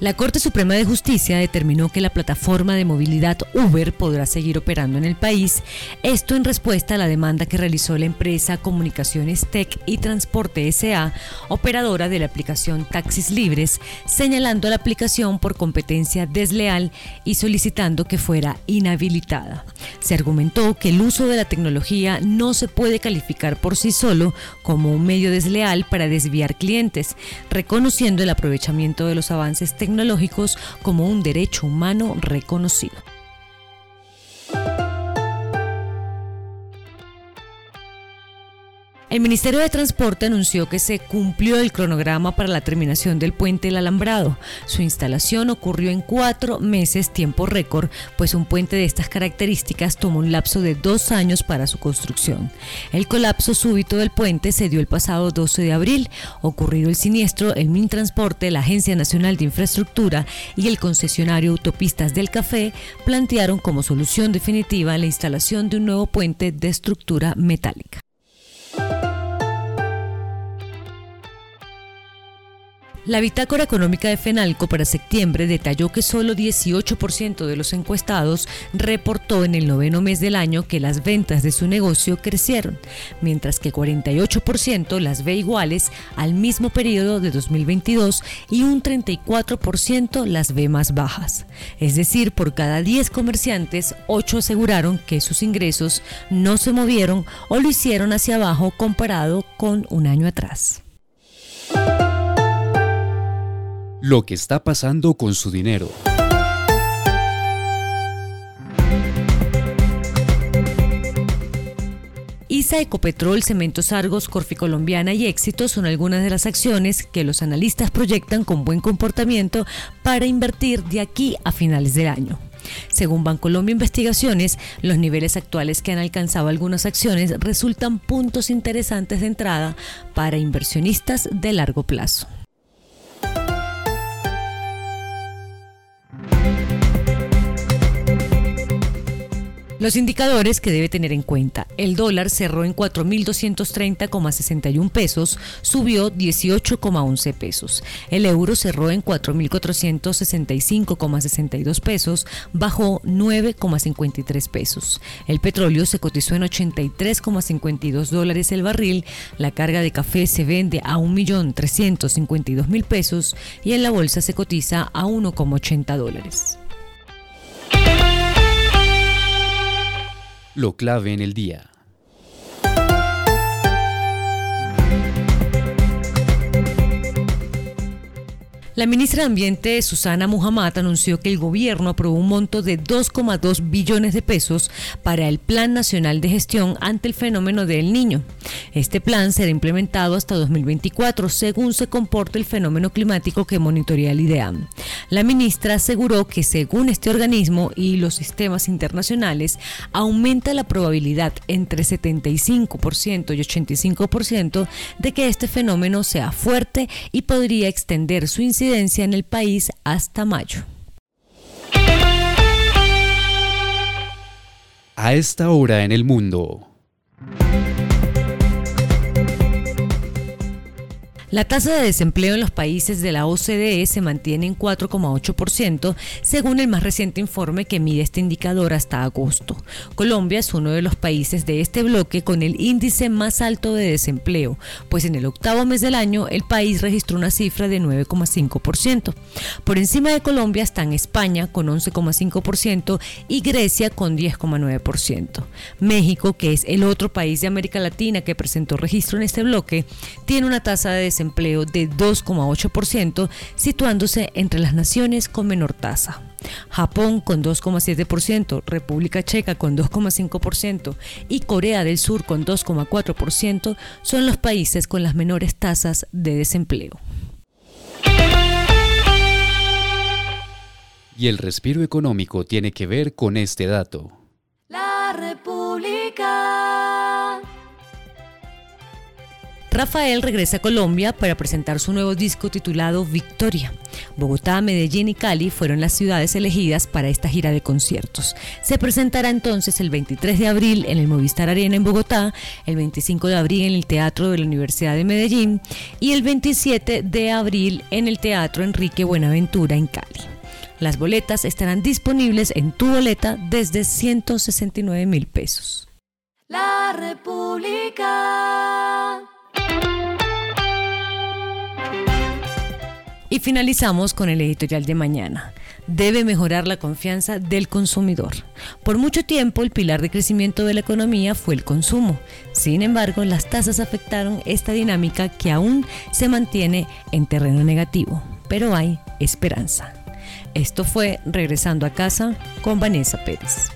La Corte Suprema de Justicia determinó que la plataforma de movilidad Uber podrá seguir operando en el país, esto en respuesta a la demanda que realizó la empresa Comunicaciones Tech y Transporte SA, operadora de la aplicación Taxis Libres, señalando la aplicación por competencia desleal y solicitando que fuera inhabilitada. Se argumentó que el uso de la tecnología no se puede calificar por sí solo como un medio desleal para desviar clientes, reconociendo el aprovechamiento de los avances tecnológicos tecnológicos como un derecho humano reconocido. El Ministerio de Transporte anunció que se cumplió el cronograma para la terminación del puente El Alambrado. Su instalación ocurrió en cuatro meses, tiempo récord, pues un puente de estas características tomó un lapso de dos años para su construcción. El colapso súbito del puente se dio el pasado 12 de abril. Ocurrido el siniestro, el Mintransporte, la Agencia Nacional de Infraestructura y el concesionario Autopistas del Café plantearon como solución definitiva la instalación de un nuevo puente de estructura metálica. La bitácora económica de Fenalco para septiembre detalló que solo 18% de los encuestados reportó en el noveno mes del año que las ventas de su negocio crecieron, mientras que 48% las ve iguales al mismo periodo de 2022 y un 34% las ve más bajas. Es decir, por cada 10 comerciantes, 8 aseguraron que sus ingresos no se movieron o lo hicieron hacia abajo comparado con un año atrás. Lo que está pasando con su dinero. ISA, Ecopetrol, Cementos Argos, Colombiana y Éxito son algunas de las acciones que los analistas proyectan con buen comportamiento para invertir de aquí a finales del año. Según Bancolombia Investigaciones, los niveles actuales que han alcanzado algunas acciones resultan puntos interesantes de entrada para inversionistas de largo plazo. Los indicadores que debe tener en cuenta. El dólar cerró en 4.230,61 pesos, subió 18,11 pesos. El euro cerró en 4.465,62 pesos, bajó 9,53 pesos. El petróleo se cotizó en 83,52 dólares el barril. La carga de café se vende a 1.352.000 pesos y en la bolsa se cotiza a 1,80 dólares. Lo clave en el día. La ministra de Ambiente, Susana Muhammad, anunció que el gobierno aprobó un monto de 2,2 billones de pesos para el Plan Nacional de Gestión ante el fenómeno del niño. Este plan será implementado hasta 2024, según se comporte el fenómeno climático que monitorea el IDEAM. La ministra aseguró que según este organismo y los sistemas internacionales, aumenta la probabilidad entre 75% y 85% de que este fenómeno sea fuerte y podría extender su incidencia en el país hasta mayo. A esta hora en el mundo. La tasa de desempleo en los países de la OCDE se mantiene en 4,8% según el más reciente informe que mide este indicador hasta agosto. Colombia es uno de los países de este bloque con el índice más alto de desempleo, pues en el octavo mes del año el país registró una cifra de 9,5%. Por encima de Colombia están España con 11,5% y Grecia con 10,9%. México, que es el otro país de América Latina que presentó registro en este bloque, tiene una tasa de desempleo de 2,8%, situándose entre las naciones con menor tasa. Japón con 2,7%, República Checa con 2,5% y Corea del Sur con 2,4% son los países con las menores tasas de desempleo. Y el respiro económico tiene que ver con este dato. Rafael regresa a Colombia para presentar su nuevo disco titulado Victoria. Bogotá, Medellín y Cali fueron las ciudades elegidas para esta gira de conciertos. Se presentará entonces el 23 de abril en el Movistar Arena en Bogotá, el 25 de abril en el Teatro de la Universidad de Medellín y el 27 de abril en el Teatro Enrique Buenaventura en Cali. Las boletas estarán disponibles en tu boleta desde 169 mil pesos. La República. Y finalizamos con el editorial de mañana. Debe mejorar la confianza del consumidor. Por mucho tiempo el pilar de crecimiento de la economía fue el consumo. Sin embargo, las tasas afectaron esta dinámica que aún se mantiene en terreno negativo. Pero hay esperanza. Esto fue Regresando a casa con Vanessa Pérez.